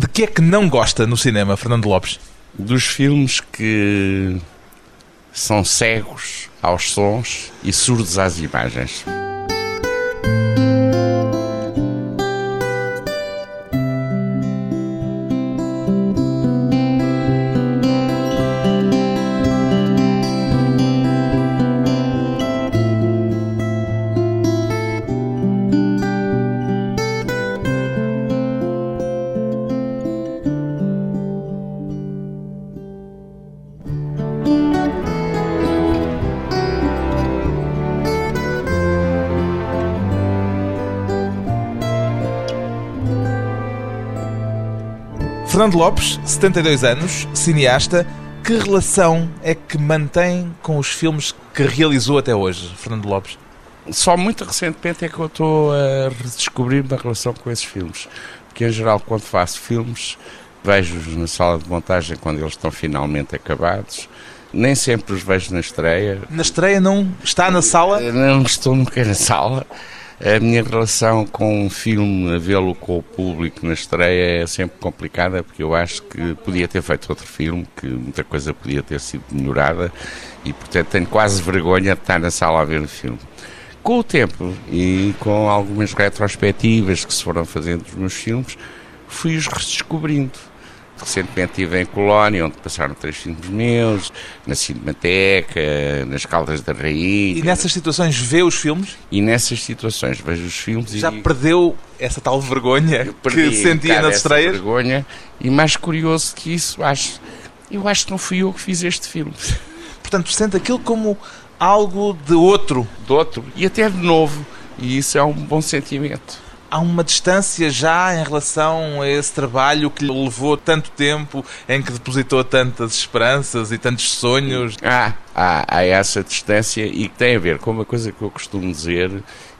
De que é que não gosta no cinema, Fernando Lopes? Dos filmes que são cegos aos sons e surdos às imagens. Fernando Lopes, 72 anos, cineasta. Que relação é que mantém com os filmes que realizou até hoje, Fernando Lopes? Só muito recentemente é que eu estou a redescobrir uma relação com esses filmes. Porque, em geral, quando faço filmes, vejo-os na sala de montagem quando eles estão finalmente acabados. Nem sempre os vejo na estreia. Na estreia não está na sala? Não estou nunca na sala. A minha relação com um filme, a vê-lo com o público na estreia é sempre complicada, porque eu acho que podia ter feito outro filme, que muita coisa podia ter sido melhorada, e portanto tenho quase vergonha de estar na sala a ver o filme. Com o tempo e com algumas retrospectivas que se foram fazendo dos meus filmes, fui-os redescobrindo Recentemente estive em Colónia, onde passaram três filmes meus, na Cinemateca, nas Caldas da Rainha. E nessas situações vê os filmes? E nessas situações vejo os filmes Já e... perdeu essa tal vergonha que sentia nas estreias? vergonha. E mais curioso que isso, acho, eu acho que não fui eu que fiz este filme. Portanto, sente aquilo como algo de outro. De outro. E até de novo. E isso é um bom sentimento há uma distância já em relação a esse trabalho que lhe levou tanto tempo, em que depositou tantas esperanças e tantos sonhos? Ah, há, há essa distância e que tem a ver com uma coisa que eu costumo dizer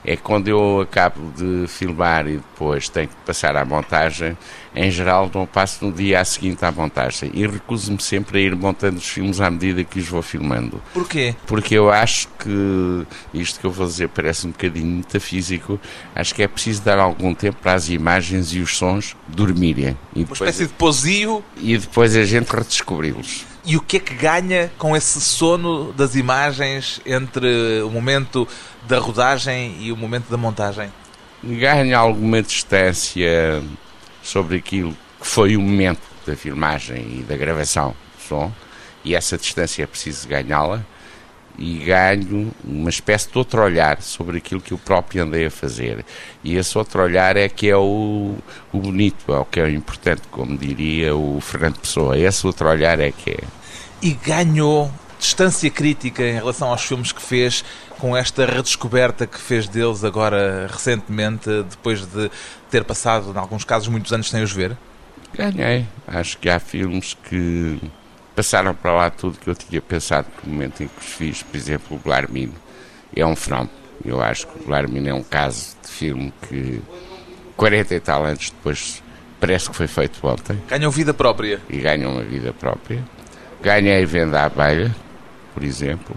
é quando eu acabo de filmar e depois tenho que passar à montagem, em geral não passo no dia seguinte à montagem e recuso-me sempre a ir montando os filmes à medida que os vou filmando. Porquê? Porque eu acho que isto que eu vou dizer parece um bocadinho metafísico, acho que é preciso dar algum tempo para as imagens e os sons dormirem. E Uma espécie de posio. E depois a gente redescobri-los. E o que é que ganha com esse sono das imagens entre o momento da rodagem e o momento da montagem? Ganha alguma distância sobre aquilo que foi o momento da filmagem e da gravação do som, e essa distância é preciso ganhá-la, e ganho uma espécie de outro olhar sobre aquilo que eu próprio andei a fazer. E esse outro olhar é que é o, o bonito, é o que é o importante, como diria o Fernando Pessoa. Esse outro olhar é que é. E ganhou distância crítica em relação aos filmes que fez, com esta redescoberta que fez deles agora recentemente, depois de ter passado, em alguns casos, muitos anos sem os ver? Ganhei. Acho que há filmes que passaram para lá tudo que eu tinha pensado no momento em que os fiz. Por exemplo, o Blarmino é um fenómeno. Eu acho que o Blarmino é um caso de filme que 40 e tal anos depois parece que foi feito ontem. Ganham vida própria. E ganham uma vida própria. Ganhei Venda à Abelha, por exemplo,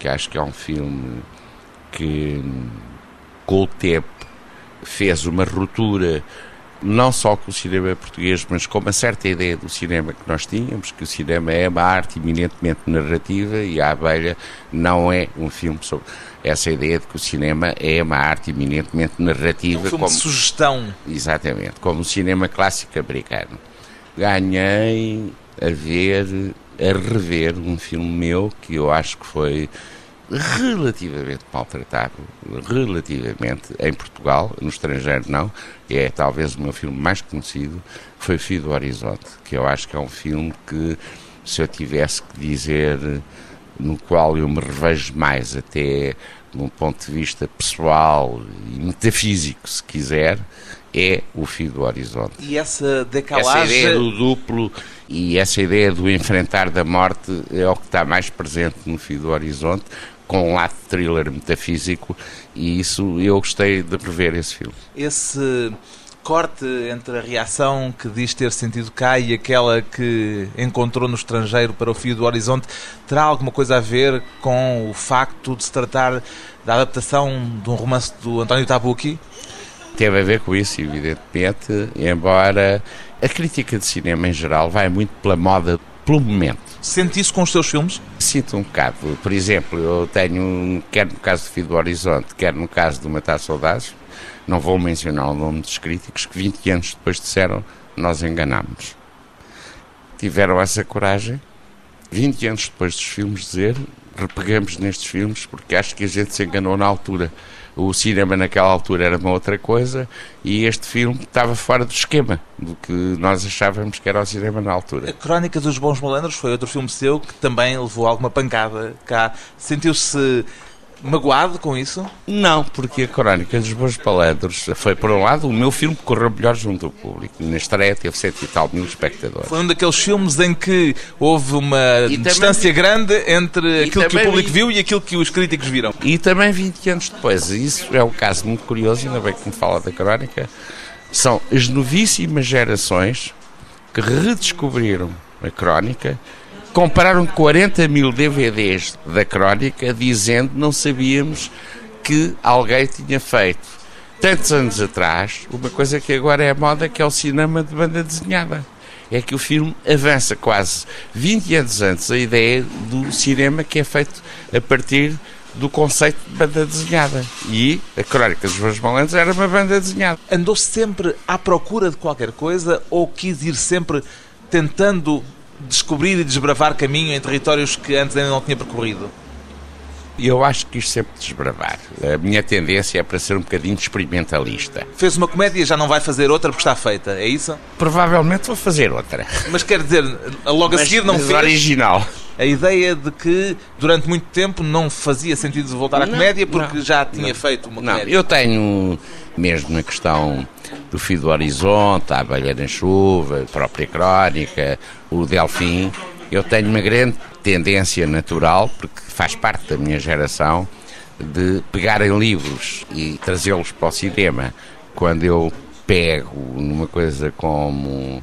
que acho que é um filme que com o tempo fez uma ruptura não só com o cinema português, mas com uma certa ideia do cinema que nós tínhamos, que o cinema é uma arte eminentemente narrativa e a abelha não é um filme sobre essa ideia de que o cinema é uma arte eminentemente narrativa. É um filme como, de sugestão. Exatamente, como o cinema clássico americano. Ganhei a ver, a rever um filme meu que eu acho que foi relativamente maltratado, relativamente, em Portugal, no estrangeiro não, é talvez o meu filme mais conhecido, foi Fio do Horizonte, que eu acho que é um filme que, se eu tivesse que dizer, no qual eu me revejo mais, até de um ponto de vista pessoal e metafísico, se quiser, é o fio do horizonte. E essa decalagem... Essa ideia do duplo e essa ideia do enfrentar da morte é o que está mais presente no fio do horizonte, com um lado thriller metafísico e isso eu gostei de rever esse filme. Esse corte entre a reação que diz ter sentido cá e aquela que encontrou no estrangeiro para o fio do horizonte terá alguma coisa a ver com o facto de se tratar da adaptação de um romance do António Tabucchi? Teve a ver com isso, evidentemente, embora a crítica de cinema em geral vai muito pela moda, pelo momento. Sente isso com os seus filmes? Sinto um bocado. Por exemplo, eu tenho, quer no caso de Fio do Horizonte, quer no caso do Matar Saudades, não vou mencionar o nome dos críticos, que 20 anos depois disseram nós enganámos. Tiveram essa coragem, 20 anos depois dos filmes, dizer repegamos nestes filmes porque acho que a gente se enganou na altura o cinema naquela altura era uma outra coisa e este filme estava fora do esquema do que nós achávamos que era o cinema na altura. A Crónica dos Bons Malandros foi outro filme seu que também levou alguma pancada cá. Sentiu-se magoado com isso? Não, porque a Crónica dos Bons Palandros foi, por um lado, o meu filme que correu melhor junto ao público. Na estreia teve cento e tal mil espectadores. Foi um daqueles filmes em que houve uma e distância também, grande entre aquilo que o público viu e aquilo que os críticos viram. E também 20 anos depois. Isso é um caso muito curioso, ainda bem que me fala da Crónica. São as novíssimas gerações que redescobriram a Crónica compraram 40 mil DVDs da crónica dizendo não sabíamos que alguém tinha feito tantos anos atrás uma coisa que agora é moda que é o cinema de banda desenhada é que o filme avança quase 20 anos antes a ideia do cinema que é feito a partir do conceito de banda desenhada. E a Crónica dos Meus Malandros era uma banda desenhada. Andou sempre à procura de qualquer coisa ou quis ir sempre tentando descobrir e desbravar caminho em territórios que antes ainda não tinha percorrido? Eu acho que isto sempre desbravar. A minha tendência é para ser um bocadinho experimentalista. Fez uma comédia e já não vai fazer outra porque está feita, é isso? Provavelmente vou fazer outra. Mas quer dizer, logo a seguir não fez. original. A ideia de que durante muito tempo não fazia sentido voltar à não, comédia porque não, já tinha não, feito uma não, comédia. Eu tenho, mesmo na questão do Fio do Horizonte, a Abelha na Chuva, a própria Crónica, o Delfim, eu tenho uma grande tendência natural, porque faz parte da minha geração, de pegar em livros e trazê-los para o cinema. Quando eu pego numa coisa como,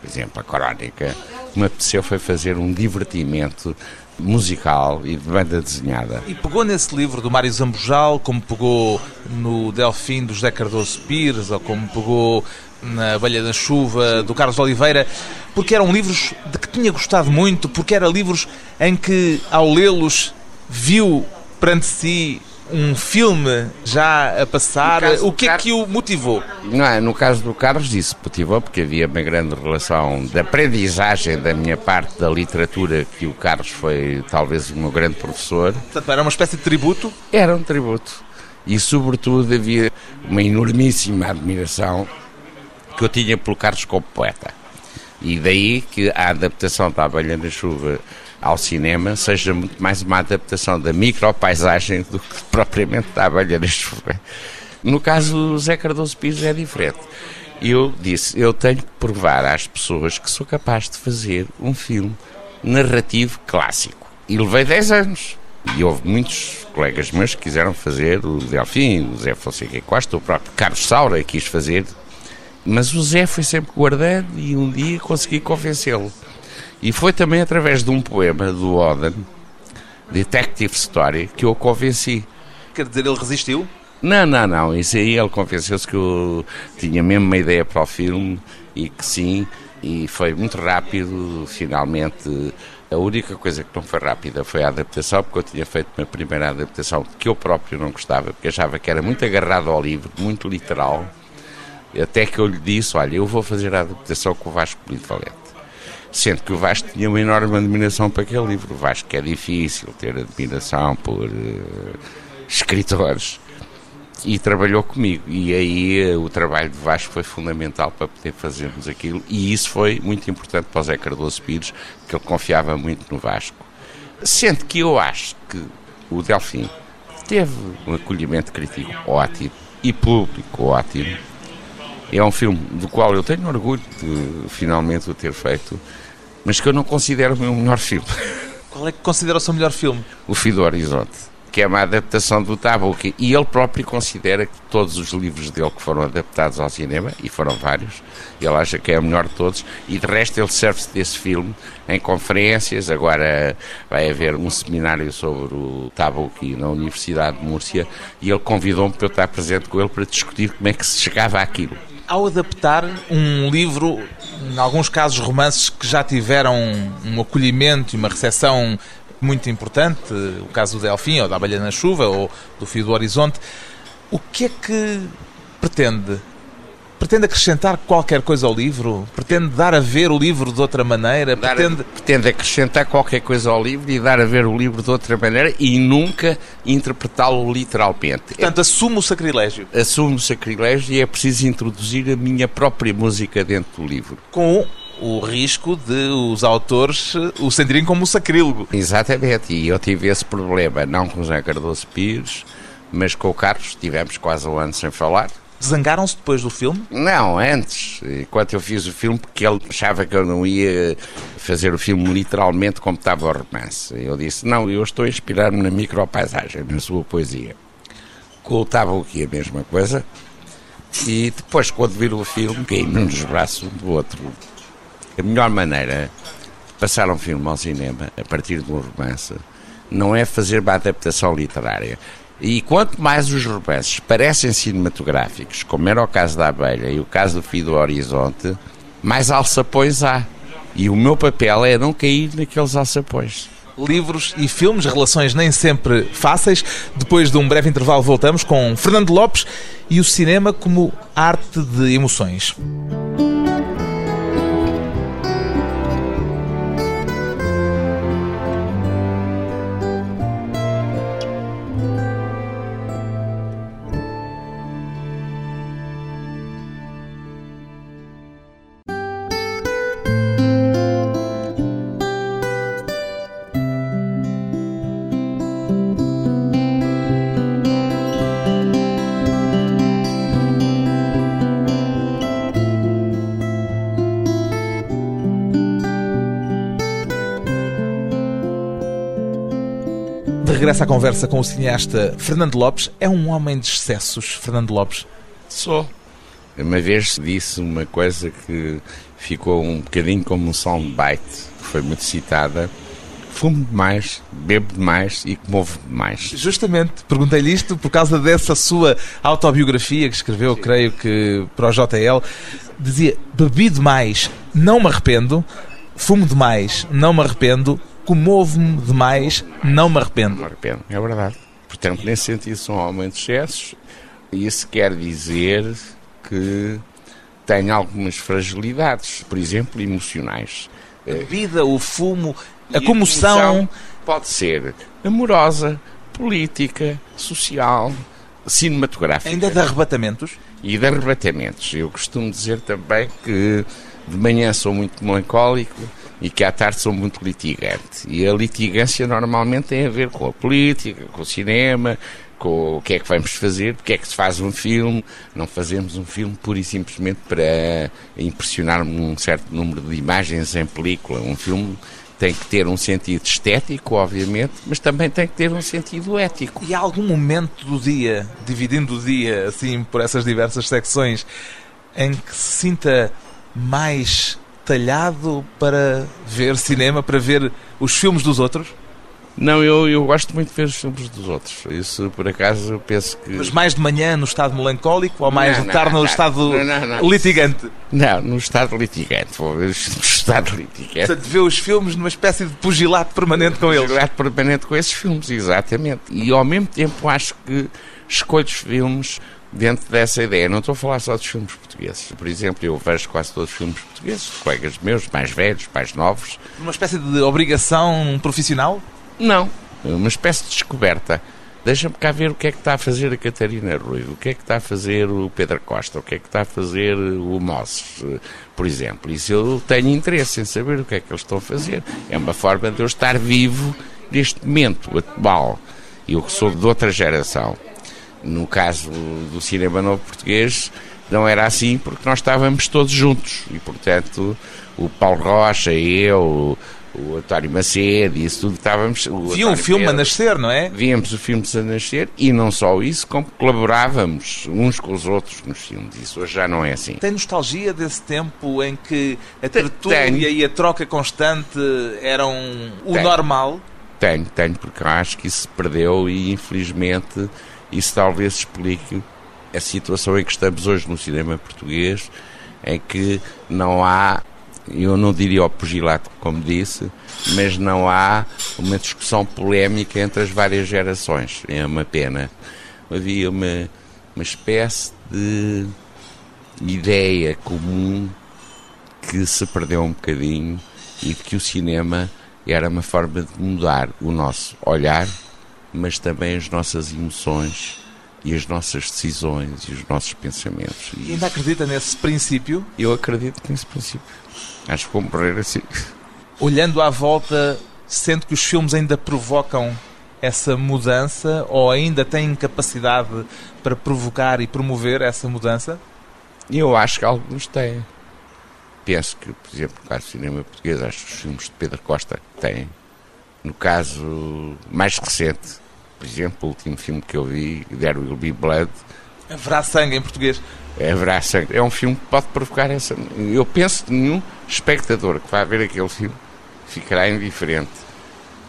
por exemplo, a Crónica, me apeteceu foi fazer um divertimento musical e de banda desenhada. E pegou nesse livro do Mário Zambujal, como pegou no Delfim do José Cardoso Pires, ou como pegou na Abelha da Chuva do Carlos Oliveira, porque eram livros de que tinha gostado muito, porque eram livros em que, ao lê-los, viu perante si um filme já a passar. O que é que o motivou? Não, é, no caso do Carlos, isso motivou porque havia uma grande relação de aprendizagem da minha parte da literatura, que o Carlos foi talvez o meu grande professor. Portanto, era uma espécie de tributo? Era um tributo. E, sobretudo, havia uma enormíssima admiração que eu tinha pelo Carlos como poeta. E daí que a adaptação da Abelha na Chuva ao cinema seja muito mais uma adaptação da micropaisagem do que propriamente da abelha na chuva. No caso do Zé Cardoso Pires é diferente. Eu disse, eu tenho que provar às pessoas que sou capaz de fazer um filme narrativo clássico. E levei 10 anos. E houve muitos colegas meus que quiseram fazer, o Delfim, o Zé Fonseca Costa, o próprio Carlos Saura quis fazer. Mas o Zé foi sempre guardando e um dia consegui convencê-lo. E foi também através de um poema do Oden, Detective Story, que eu o convenci. Quer dizer, ele resistiu? Não, não, não. Isso aí ele convenceu-se que eu tinha mesmo uma ideia para o filme e que sim, e foi muito rápido. Finalmente, a única coisa que não foi rápida foi a adaptação, porque eu tinha feito uma primeira adaptação que eu próprio não gostava, porque achava que era muito agarrado ao livro, muito literal. Até que eu lhe disse: Olha, eu vou fazer a adaptação com o Vasco Polito Valente. Sendo que o Vasco tinha uma enorme admiração para aquele livro. O Vasco é difícil ter admiração por uh, escritores. E trabalhou comigo. E aí uh, o trabalho de Vasco foi fundamental para poder fazermos aquilo. E isso foi muito importante para o Zé Cardoso Pires, que ele confiava muito no Vasco. Sendo que eu acho que o Delfim teve um acolhimento crítico ótimo e público ótimo é um filme do qual eu tenho orgulho de finalmente o ter feito, mas que eu não considero o meu melhor filme. Qual é que considera o seu melhor filme? O Fio do Horizonte. que é uma adaptação do Tabuki. E ele próprio considera que todos os livros dele que foram adaptados ao cinema, e foram vários, ele acha que é o melhor de todos, e de resto ele serve-se desse filme em conferências. Agora vai haver um seminário sobre o Tabuki na Universidade de Múrcia, e ele convidou-me para eu estar presente com ele para discutir como é que se chegava àquilo. Ao adaptar um livro, em alguns casos romances que já tiveram um acolhimento e uma recepção muito importante, o caso do Delfim, ou da Abelha na Chuva, ou do Fio do Horizonte. O que é que pretende? Pretende acrescentar qualquer coisa ao livro? Pretende dar a ver o livro de outra maneira? Dar, pretende... pretende acrescentar qualquer coisa ao livro e dar a ver o livro de outra maneira e nunca interpretá-lo literalmente. Portanto, é, assumo o sacrilégio. Assumo o sacrilégio e é preciso introduzir a minha própria música dentro do livro. Com o risco de os autores o sentirem como um sacrílego. Exatamente, e eu tive esse problema, não com o José Cardoso Pires, mas com o Carlos, tivemos quase um ano sem falar. Zangaram-se depois do filme? Não, antes, enquanto eu fiz o filme, porque ele achava que eu não ia fazer o filme literalmente como estava o romance. Eu disse, não, eu estou a inspirar-me na micropaisagem, na sua poesia. Com o Tabuki a mesma coisa, e depois, quando vir o filme, caí-me nos braços um do outro. A melhor maneira de passar um filme ao cinema, a partir de um romance, não é fazer uma adaptação literária. E quanto mais os romances parecem cinematográficos, como era o caso da Abelha e o caso do Fio do Horizonte, mais alçapões há. E o meu papel é não cair naqueles alçapões. Livros e filmes, relações nem sempre fáceis. Depois de um breve intervalo, voltamos com Fernando Lopes e o cinema como arte de emoções. Regressa à conversa com o cineasta Fernando Lopes. É um homem de excessos, Fernando Lopes? Sou. Uma vez disse uma coisa que ficou um bocadinho como um soundbite, que foi muito citada. Fumo demais, bebo demais e comovo demais. Justamente, perguntei-lhe isto por causa dessa sua autobiografia que escreveu, Sim. creio que para o JL. Dizia: bebi demais, não me arrependo, fumo demais, não me arrependo, comovo-me demais, não me arrependo. Não me arrependo, é verdade. Portanto, nesse sentido, um homem de excessos. Isso quer dizer que tenho algumas fragilidades, por exemplo, emocionais. A vida, o fumo, a, a comoção. Pode ser amorosa, política, social, cinematográfica. Ainda de arrebatamentos? E de arrebatamentos. Eu costumo dizer também que de manhã sou muito melancólico, e que à tarde sou muito litigante. E a litigância normalmente tem a ver com a política, com o cinema, com o que é que vamos fazer, porque é que se faz um filme. Não fazemos um filme pura e simplesmente para impressionar um certo número de imagens em película. Um filme tem que ter um sentido estético, obviamente, mas também tem que ter um sentido ético. E há algum momento do dia, dividindo o dia assim por essas diversas secções, em que se sinta mais talhado para ver cinema, para ver os filmes dos outros? Não, eu, eu gosto muito de ver os filmes dos outros. Isso, por acaso, penso que. Mas mais de manhã no estado melancólico ou mais não, de tarde no não, estado não, litigante? Não, no estado litigante. Vou ver no estado litigante. Portanto, vê os filmes numa espécie de pugilato permanente com eles. Pugilato permanente com esses filmes, exatamente. E ao mesmo tempo acho que escolho os filmes dentro dessa ideia. Não estou a falar só dos filmes portugueses. Por exemplo, eu vejo quase todos os filmes portugueses, colegas meus, mais velhos, mais novos. Uma espécie de obrigação profissional? Não, uma espécie de descoberta. Deixa-me cá ver o que é que está a fazer a Catarina Rui, o que é que está a fazer o Pedro Costa, o que é que está a fazer o Mosses, por exemplo. Isso eu tenho interesse em saber o que é que eles estão a fazer. É uma forma de eu estar vivo neste momento atual. Eu que sou de outra geração no caso do cinema novo português, não era assim porque nós estávamos todos juntos e, portanto, o Paulo Rocha, eu, o António Macedo e isso tudo estávamos. Via um filme Pedro, a nascer, não é? Víamos o filme a nascer e não só isso, como colaborávamos uns com os outros nos filmes. Isso hoje já não é assim. Tem nostalgia desse tempo em que a tertúlia e a troca constante eram o tenho. normal? Tenho, tenho, porque acho que isso se perdeu e infelizmente isso talvez explique a situação em que estamos hoje no cinema português, em que não há eu não diria o pugilato, como disse, mas não há uma discussão polémica entre as várias gerações. É uma pena. Havia uma, uma espécie de ideia comum que se perdeu um bocadinho e de que o cinema era uma forma de mudar o nosso olhar, mas também as nossas emoções e as nossas decisões e os nossos pensamentos. E ainda acredita nesse princípio? Eu acredito nesse princípio. Acho que vou morrer assim. Olhando à volta, sente que os filmes ainda provocam essa mudança ou ainda têm capacidade para provocar e promover essa mudança? Eu acho que alguns têm. Penso que, por exemplo, no caso do cinema português, acho que os filmes de Pedro Costa têm. No caso mais recente, por exemplo, o último filme que eu vi, There Will Be Blood. Haverá sangue em português. Haverá sangue. É um filme que pode provocar essa. Eu penso que nenhum espectador que vai ver aquele filme ficará indiferente,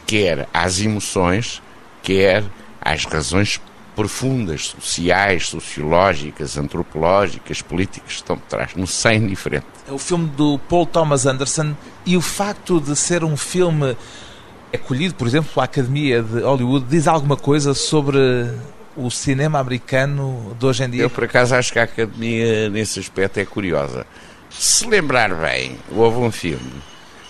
quer às emoções, quer às razões profundas, sociais, sociológicas, antropológicas, políticas que estão por trás. Não sei indiferente. É o filme do Paul Thomas Anderson e o facto de ser um filme acolhido, por exemplo, pela Academia de Hollywood, diz alguma coisa sobre o cinema americano de hoje em dia? Eu, por acaso, acho que a Academia, nesse aspecto, é curiosa. Se lembrar bem, houve um filme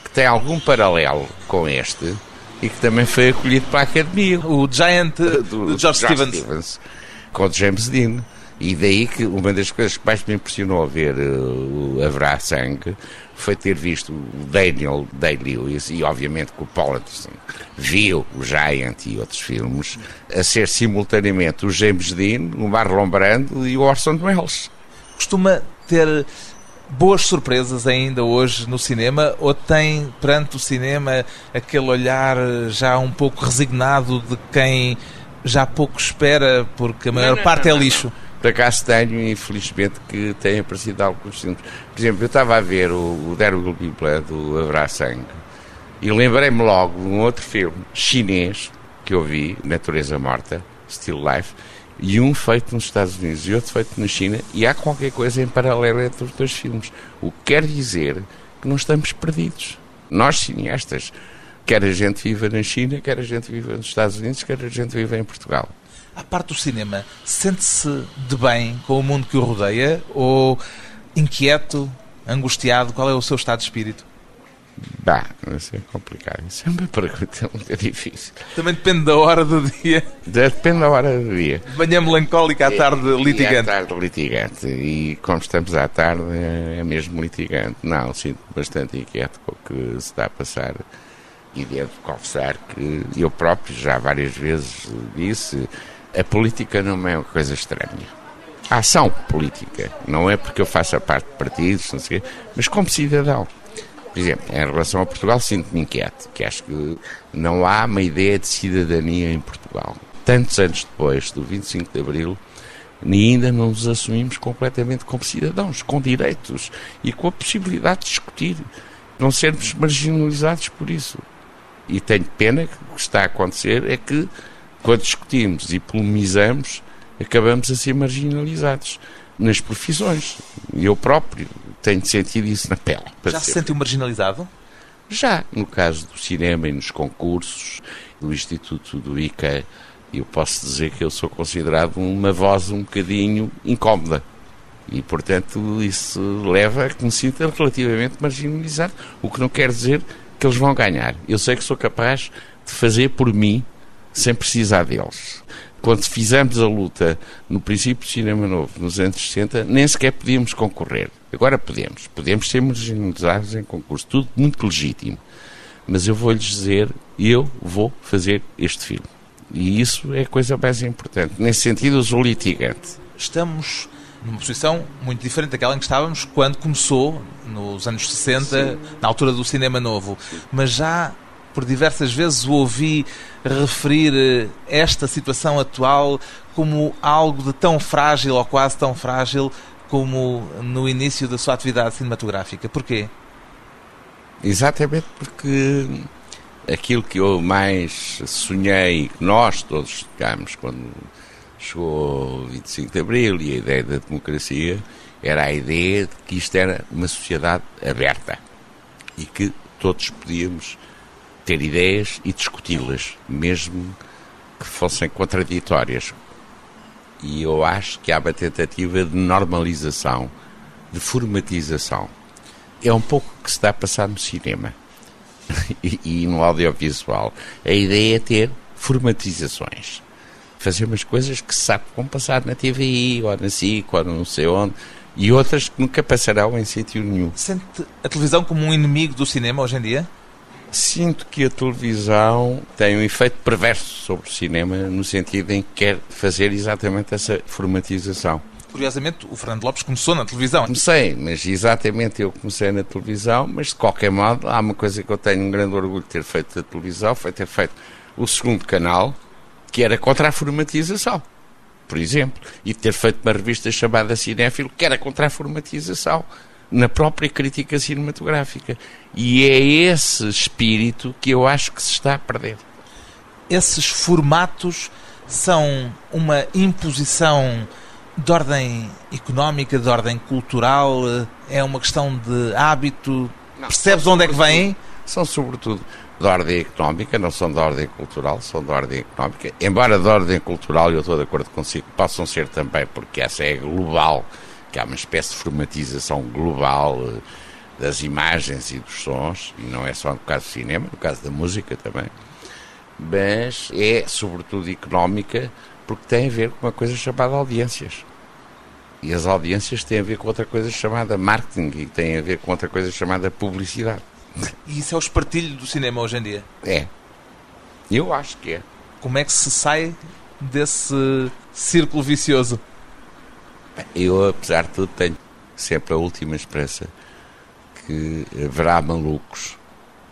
que tem algum paralelo com este e que também foi acolhido para a Academia. O Giant, do, do George, Stevens. Stevens. Com James Dean. E daí que uma das coisas que mais me impressionou a ver uh, o Haverá Sangue foi ter visto o Daniel Day-Lewis e obviamente que o Paul Anderson viu o Giant e outros filmes a ser simultaneamente o James Dean, o Marlon Brando e o Orson Welles. Costuma ter boas surpresas ainda hoje no cinema ou tem perante o cinema aquele olhar já um pouco resignado de quem já pouco espera porque a maior não, não, parte é não, é lixo? Por acaso tenho, infelizmente, que tem aparecido alguns filmes. Por exemplo, eu estava a ver o, o Be Blood, do Sangue, e lembrei-me logo de um outro filme chinês que eu vi, Natureza Morta, Still Life, e um feito nos Estados Unidos e outro feito na China, e há qualquer coisa em paralelo entre os dois filmes. O que quer dizer que não estamos perdidos. Nós, cineastas, quer a gente viva na China, quer a gente viva nos Estados Unidos, quer a gente viva em Portugal. A parte do cinema, sente-se de bem com o mundo que o rodeia ou inquieto, angustiado? Qual é o seu estado de espírito? Bah, isso é complicado. Isso é uma pergunta muito difícil. Também depende da hora do dia. Depende da hora do dia. De manhã melancólica, à tarde litigante. E à tarde litigante. E como estamos à tarde, é mesmo litigante. Não, sinto bastante inquieto com o que se está a passar. E devo confessar que eu próprio já várias vezes disse a política não é uma coisa estranha. A ação política, não é porque eu faça parte de partidos, não sei, mas como cidadão. Por exemplo, em relação a Portugal, sinto-me inquieto, que acho que não há uma ideia de cidadania em Portugal. Tantos anos depois do 25 de Abril, ainda não nos assumimos completamente como cidadãos, com direitos e com a possibilidade de discutir, não sermos marginalizados por isso. E tenho pena que o que está a acontecer é que quando discutimos e polemizamos, acabamos a ser marginalizados nas profissões. Eu próprio tenho sentido isso na pele. Já se sentiu marginalizado? Já, no caso do cinema e nos concursos, do Instituto do ICA, eu posso dizer que eu sou considerado uma voz um bocadinho incómoda. E, portanto, isso leva a que me sinta relativamente marginalizado, o que não quer dizer que eles vão ganhar. Eu sei que sou capaz de fazer por mim sem precisar deles. Quando fizemos a luta no princípio do cinema novo, nos anos 60, nem sequer podíamos concorrer. Agora podemos. Podemos ser marginalizados em concurso. Tudo muito legítimo. Mas eu vou-lhes dizer, eu vou fazer este filme. E isso é a coisa mais importante. Nesse sentido, eu sou litigante. Estamos numa posição muito diferente daquela em que estávamos quando começou nos anos 60, Sim. na altura do cinema novo, mas já por diversas vezes o ouvi referir eh, esta situação atual como algo de tão frágil ou quase tão frágil como no início da sua atividade cinematográfica. Porquê? Exatamente porque aquilo que eu mais sonhei, que nós todos ficámos quando chegou o 25 de Abril e a ideia da democracia, era a ideia de que isto era uma sociedade aberta e que todos podíamos ter ideias e discuti-las, mesmo que fossem contraditórias. E eu acho que há uma tentativa de normalização, de formatização. É um pouco o que se está a passar no cinema e, e no audiovisual. A ideia é ter formatizações. Fazer umas coisas que se sabe que vão passar na TVI, ou na SIC, ou não sei onde, e outras que nunca passarão em sítio nenhum. Sente a televisão como um inimigo do cinema hoje em dia? Sinto que a televisão tem um efeito perverso sobre o cinema, no sentido em que quer fazer exatamente essa formatização. Curiosamente, o Fernando Lopes começou na televisão. Comecei, mas exatamente eu comecei na televisão, mas de qualquer modo, há uma coisa que eu tenho um grande orgulho de ter feito da televisão, foi ter feito o segundo canal, que era contra a formatização, por exemplo, e ter feito uma revista chamada Cinéfilo, que era contra a formatização na própria crítica cinematográfica. E é esse espírito que eu acho que se está a perder. Esses formatos são uma imposição de ordem económica, de ordem cultural, é uma questão de hábito. Não, Percebes onde é que vêm? São sobretudo de ordem económica, não são de ordem cultural, são de ordem económica. Embora de ordem cultural, eu estou de acordo consigo, possam ser também, porque essa é global que há uma espécie de formatização global eh, das imagens e dos sons, e não é só no caso do cinema, no caso da música também, mas é sobretudo económica porque tem a ver com uma coisa chamada audiências. E as audiências têm a ver com outra coisa chamada marketing e têm a ver com outra coisa chamada publicidade. E isso é o espartilho do cinema hoje em dia? É. Eu acho que é. Como é que se sai desse círculo vicioso? Eu, apesar de tudo, tenho sempre a última esperança que haverá malucos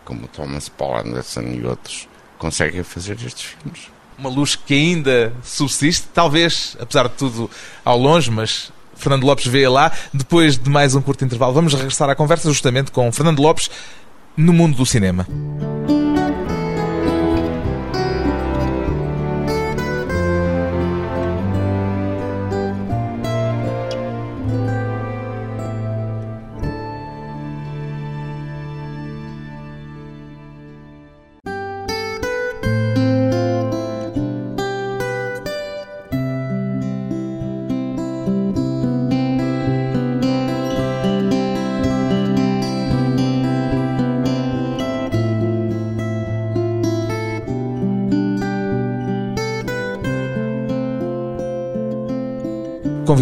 como Thomas Paul Anderson e outros conseguem fazer estes filmes. Uma luz que ainda subsiste, talvez, apesar de tudo, ao longe, mas Fernando Lopes vê lá. Depois de mais um curto intervalo, vamos regressar à conversa justamente com Fernando Lopes no mundo do cinema.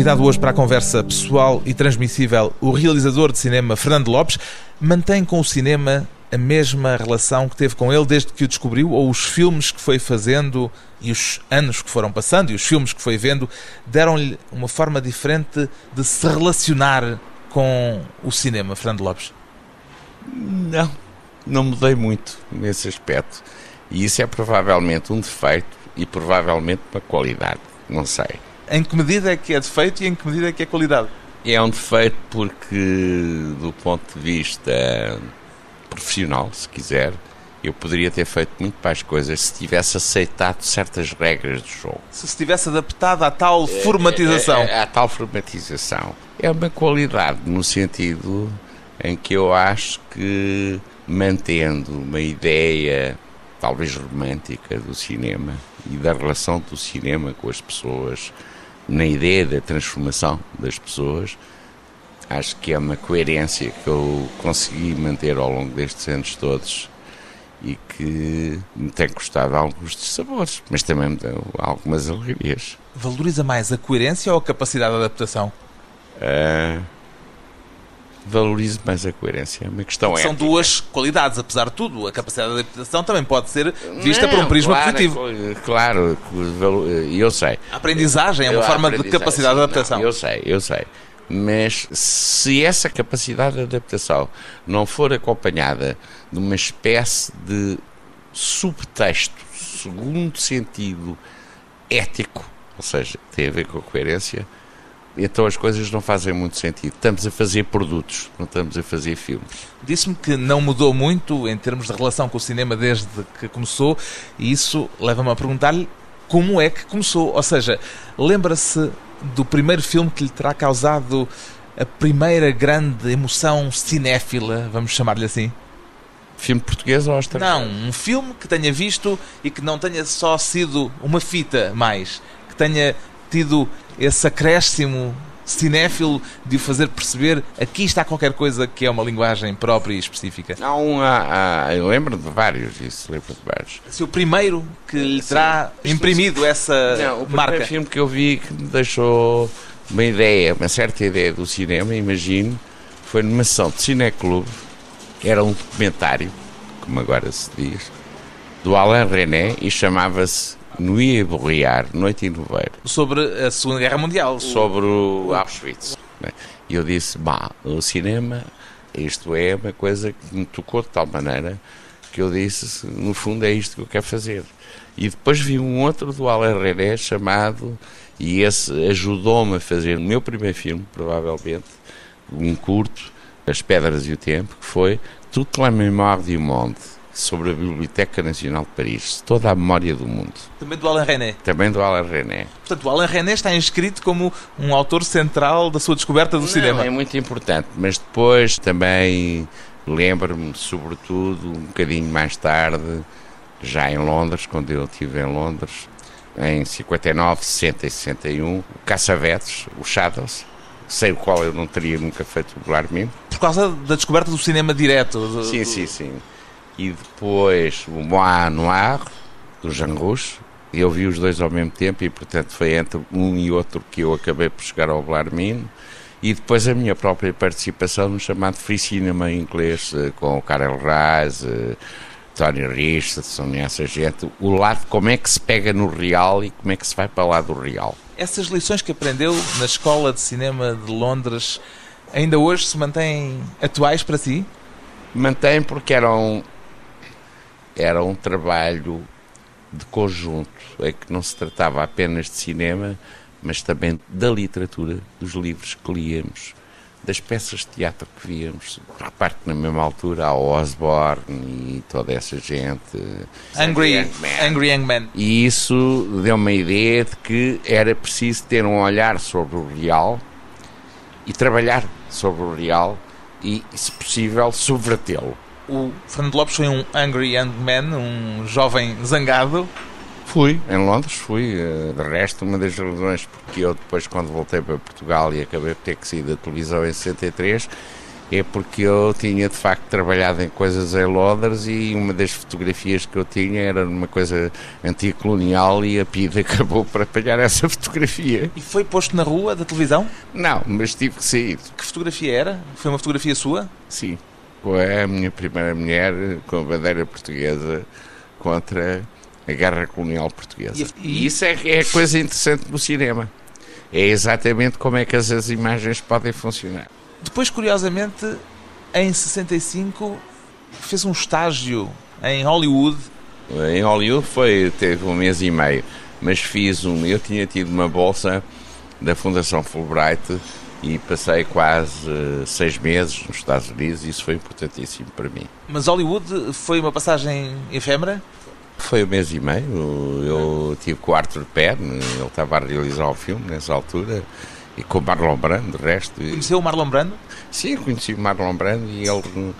Convidado hoje para a conversa pessoal e transmissível, o realizador de cinema Fernando Lopes mantém com o cinema a mesma relação que teve com ele desde que o descobriu, ou os filmes que foi fazendo e os anos que foram passando e os filmes que foi vendo deram-lhe uma forma diferente de se relacionar com o cinema, Fernando Lopes? Não, não mudei muito nesse aspecto. E isso é provavelmente um defeito e provavelmente uma qualidade, não sei. Em que medida é que é defeito e em que medida é que é qualidade? É um defeito porque, do ponto de vista profissional, se quiser, eu poderia ter feito muito mais coisas se tivesse aceitado certas regras do jogo. Se se tivesse adaptado à tal é, formatização. É, é, à tal formatização. É uma qualidade no sentido em que eu acho que mantendo uma ideia talvez romântica do cinema e da relação do cinema com as pessoas, na ideia da transformação das pessoas, acho que é uma coerência que eu consegui manter ao longo destes anos todos e que me tem custado alguns dissabores, mas também me deu algumas alegrias. Valoriza mais a coerência ou a capacidade de adaptação? Uh, valorizo mais a coerência. É uma questão São ética. duas qualidades, apesar de tudo. A capacidade de adaptação também pode ser vista Não, por um prisma claro, positivo. Claro, eu sei. A aprendizagem é uma eu, forma de capacidade de adaptação. Não, eu sei, eu sei. Mas se essa capacidade de adaptação não for acompanhada de uma espécie de subtexto, segundo sentido ético, ou seja, tem a ver com a coerência, então as coisas não fazem muito sentido. Estamos a fazer produtos, não estamos a fazer filmes. Disse-me que não mudou muito em termos de relação com o cinema desde que começou, e isso leva-me a perguntar-lhe como é que começou. Ou seja, lembra-se do primeiro filme que lhe terá causado a primeira grande emoção cinéfila, vamos chamar-lhe assim? Filme português ou estrangeiro? Não, um filme que tenha visto e que não tenha só sido uma fita mais, que tenha tido esse acréscimo cinéfilo de o fazer perceber aqui está qualquer coisa que é uma linguagem própria e específica. Não, há, eu lembro de vários, isso, lembro de vários. Se o primeiro que lhe terá Sim, imprimido essa não, o marca. O filme que eu vi que me deixou uma ideia, uma certa ideia do cinema, imagino, foi numa sessão de cineclube, era um documentário, como agora se diz, do Alain René e chamava-se Nuit Bourriar, Noite em Noveiro. Sobre a Segunda Guerra Mundial. Sobre o Auschwitz. E eu disse, bah, o cinema, isto é uma coisa que me tocou de tal maneira que eu disse, no fundo é isto que eu quero fazer. E depois vi um outro do Alain René chamado, e esse ajudou-me a fazer o meu primeiro filme, provavelmente, um curto, As Pedras e o Tempo, que foi Toute la mémoire du monde sobre a Biblioteca Nacional de Paris, toda a memória do mundo. Também do Alain René. Também do Alain René. Portanto, o Alain René está inscrito como um autor central da sua descoberta do Não, cinema. É muito importante, mas depois também lembro-me, sobretudo, um bocadinho mais tarde, já em Londres, quando eu estive em Londres, em 59, 60 e 61, o Caçavetes, o Shadows, sem o qual eu não teria nunca feito o Blarmin. Por causa da descoberta do cinema direto. Do, sim, sim, sim e depois o Mois Noir, do Jean Rouge. Eu vi os dois ao mesmo tempo e, portanto, foi entre um e outro que eu acabei por chegar ao Blarmino. E depois a minha própria participação no chamado Free Cinema inglês, eh, com o Karel Reis, eh, Tony Richardson e essa gente. O lado, como é que se pega no real e como é que se vai para lá do real. Essas lições que aprendeu na Escola de Cinema de Londres ainda hoje se mantêm atuais para si? Mantém porque eram era um trabalho de conjunto, é que não se tratava apenas de cinema, mas também da literatura, dos livros que líamos, das peças de teatro que víamos. Repare que na mesma altura há Osborne e toda essa gente. Angry Young Man. Angry Young Man. E isso deu uma ideia de que era preciso ter um olhar sobre o real e trabalhar sobre o real e, se possível, subvertê-lo o Fernando Lopes foi um angry young man, um jovem zangado. Fui, em Londres, fui. Eh, de resto, uma das razões porque eu depois, quando voltei para Portugal e acabei por ter que sair da televisão em 63, é porque eu tinha de facto trabalhado em coisas em Londres e uma das fotografias que eu tinha era uma coisa anticolonial e a PIDE acabou por apanhar essa fotografia. E foi posto na rua da televisão? Não, mas tive que sair. Que fotografia era? Foi uma fotografia sua? Sim é a minha primeira mulher com a bandeira portuguesa contra a guerra colonial portuguesa. E, isso é, é coisa interessante no cinema. É exatamente como é que as, as imagens podem funcionar. Depois, curiosamente, em 65 fez um estágio em Hollywood. Em Hollywood foi, teve um mês e meio, mas fiz um. Eu tinha tido uma bolsa da Fundação Fulbright e passei quase seis meses nos Estados Unidos e isso foi importantíssimo para mim. Mas Hollywood foi uma passagem efêmera? Foi um mês e meio. Eu tive com o Arthur Penn, ele estava a realizar o filme nessa altura, e com o Marlon Brando, de resto. Conheceu o Marlon Brando? Sim, conheci o Marlon Brando e ele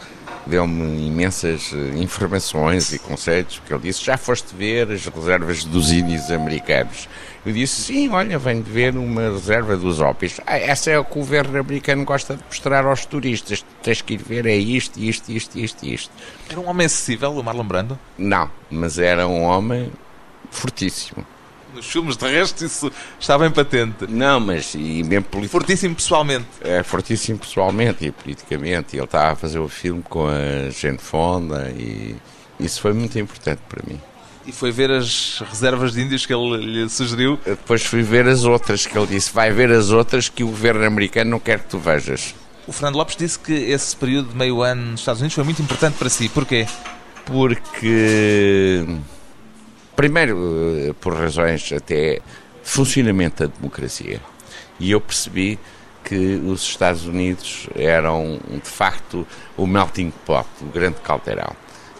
deu-me imensas eh, informações e conceitos, porque ele disse, já foste ver as reservas dos índios americanos? Eu disse, sim, olha, venho de ver uma reserva dos ópios. Ah, essa é o que o governo americano gosta de mostrar aos turistas. Tens que ir ver, é isto, isto, isto, isto, isto. Era um homem acessível, o Marlon Brando? Não, mas era um homem fortíssimo. Nos filmes de resto isso está bem patente. Não, mas e mesmo politicamente. Fortíssimo pessoalmente. É fortíssimo pessoalmente e politicamente. Ele estava a fazer o filme com a Jane Fonda e isso foi muito importante para mim. E foi ver as reservas de índios que ele lhe sugeriu? Depois fui ver as outras, que ele disse, vai ver as outras que o governo americano não quer que tu vejas. O Fernando Lopes disse que esse período de meio ano nos Estados Unidos foi muito importante para si. Porquê? Porque, primeiro, eh, por razões até funcionamento da democracia. E eu percebi que os Estados Unidos eram, de facto, o melting pot, o grande caldeirão.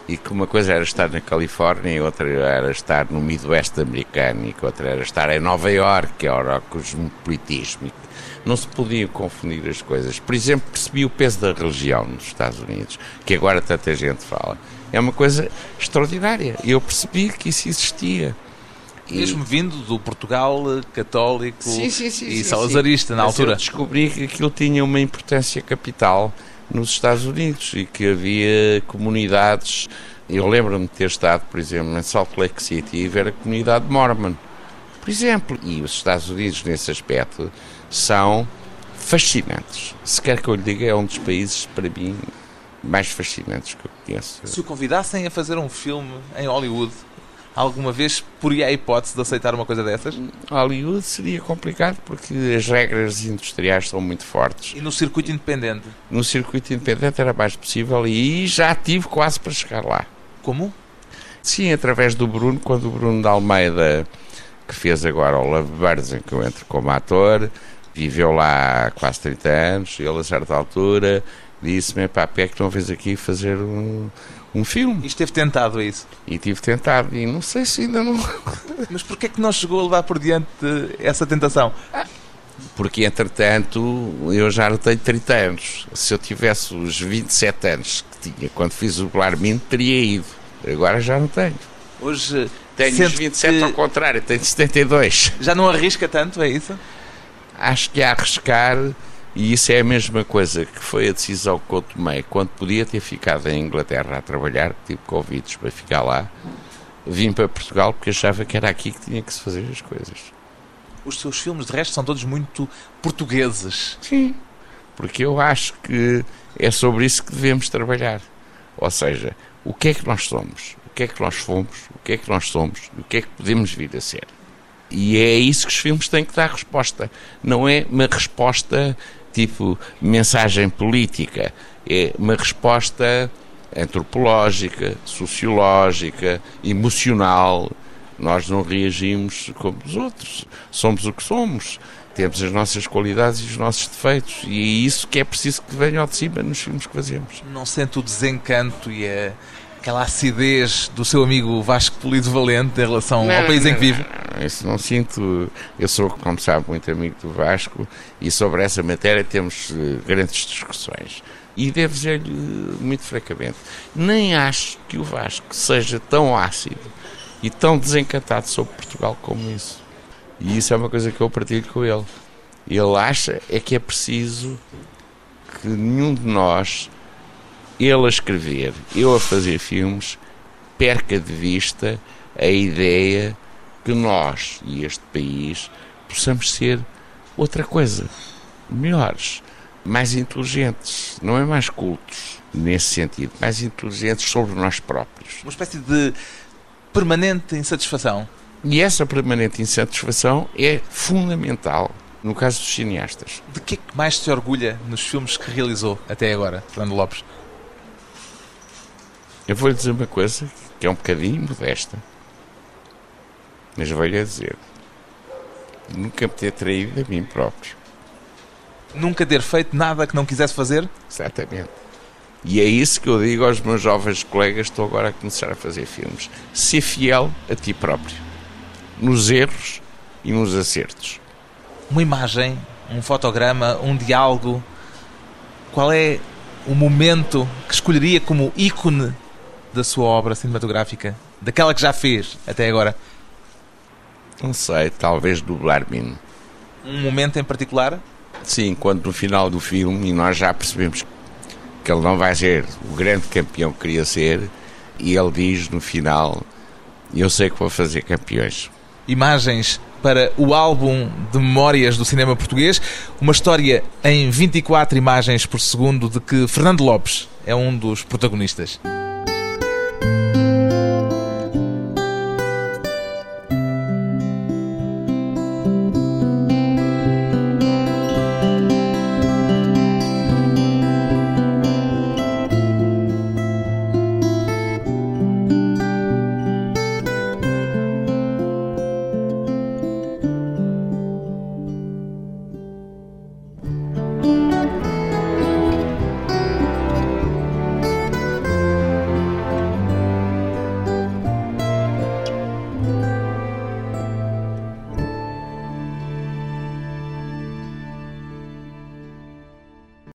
E que uma coisa era estar na Califórnia e outra era estar no Midwest americano e que outra era estar em Nova York, que era o cosmopolitismo. Não se podiam confundir as coisas. Por exemplo, percebi o peso da religião nos Estados Unidos, que agora tanta gente fala. É uma coisa extraordinária. Eu percebi que isso existia. Mesmo vindo do Portugal católico sim, sim, sim, e salazarista na Mas altura. Eu descobri que aquilo tinha uma importância capital nos Estados Unidos e que havia comunidades. Eu lembro-me de ter estado, por exemplo, em Salt Lake City e ver a comunidade mormon, por exemplo. E os Estados Unidos, nesse aspecto, são fascinantes. Se quer que eu lhe diga, é um dos países, para mim, mais fascinantes que eu conheço. Se o convidassem a fazer um filme em Hollywood, alguma vez poria a hipótese de aceitar uma coisa dessas? Hollywood seria complicado porque as regras industriais são muito fortes. E no circuito independente? No circuito independente era mais possível e já tive quase para chegar lá. Como? Sim, através do Bruno, quando o Bruno de Almeida, que fez agora o Love Birds, em que eu entro como ator, viveu lá quase 30 anos, ele a certa altura disse-me, pá, porque é que não vês aqui fazer um, um filme? E esteve tentado a isso? E tive tentado, e não sei se ainda não... Mas porquê é que não chegou a levar por diante essa tentação? Porque, entretanto, eu já não tenho 30 anos. Se eu tivesse os 27 anos que tinha quando fiz o Blarmin, teria ido. Agora já não tenho. Hoje tenho os 27 que... ao contrário, tenho 72. Já não arrisca tanto, é isso? Acho que a arriscar, e isso é a mesma coisa que foi a decisão que eu tomei quando podia ter ficado em Inglaterra a trabalhar, tive convites para ficar lá. Vim para Portugal porque achava que era aqui que tinha que se fazer as coisas. Os seus filmes, de resto, são todos muito portugueses. Sim, porque eu acho que é sobre isso que devemos trabalhar. Ou seja, o que é que nós somos, o que é que nós fomos, o que é que nós somos, o que é que podemos vir a ser. E é isso que os filmes têm que dar resposta. Não é uma resposta tipo mensagem política, é uma resposta antropológica, sociológica, emocional. Nós não reagimos como os outros. Somos o que somos. Temos as nossas qualidades e os nossos defeitos. E é isso que é preciso que venha ao de cima nos filmes que fazemos. Não sente o desencanto e a, aquela acidez do seu amigo Vasco Polido Valente em relação não, ao país não, em que vive? Não, isso não sinto. Eu sou, como sabe, muito amigo do Vasco e sobre essa matéria temos uh, grandes discussões. E devo dizer-lhe muito francamente, nem acho que o Vasco seja tão ácido e tão desencantado sobre Portugal como isso. E isso é uma coisa que eu partilho com ele. Ele acha é que é preciso que nenhum de nós, ele a escrever, eu a fazer filmes, perca de vista a ideia que nós e este país possamos ser outra coisa, melhores, mais inteligentes, não é mais cultos nesse sentido, mais inteligentes sobre nós próprios. Uma espécie de permanente insatisfação. E essa permanente insatisfação é fundamental no caso dos cineastas. De que é que mais se orgulha nos filmes que realizou até agora, Fernando Lopes? Eu vou-lhe dizer uma coisa que é um bocadinho modesta, mas vou-lhe dizer: nunca me ter traído a mim próprio. Nunca ter feito nada que não quisesse fazer? Exatamente. E é isso que eu digo aos meus jovens colegas estão agora a começar a fazer filmes. Ser fiel a ti próprio. Nos erros e nos acertos. Uma imagem, um fotograma, um diálogo. Qual é o momento que escolheria como ícone da sua obra cinematográfica? Daquela que já fez até agora? Não sei, talvez do Blarmin. Um momento em particular? Sim, quando no final do filme, e nós já percebemos que ele não vai ser o grande campeão que queria ser, e ele diz no final: Eu sei que vou fazer campeões. Imagens para o álbum de memórias do cinema português, uma história em 24 imagens por segundo de que Fernando Lopes é um dos protagonistas.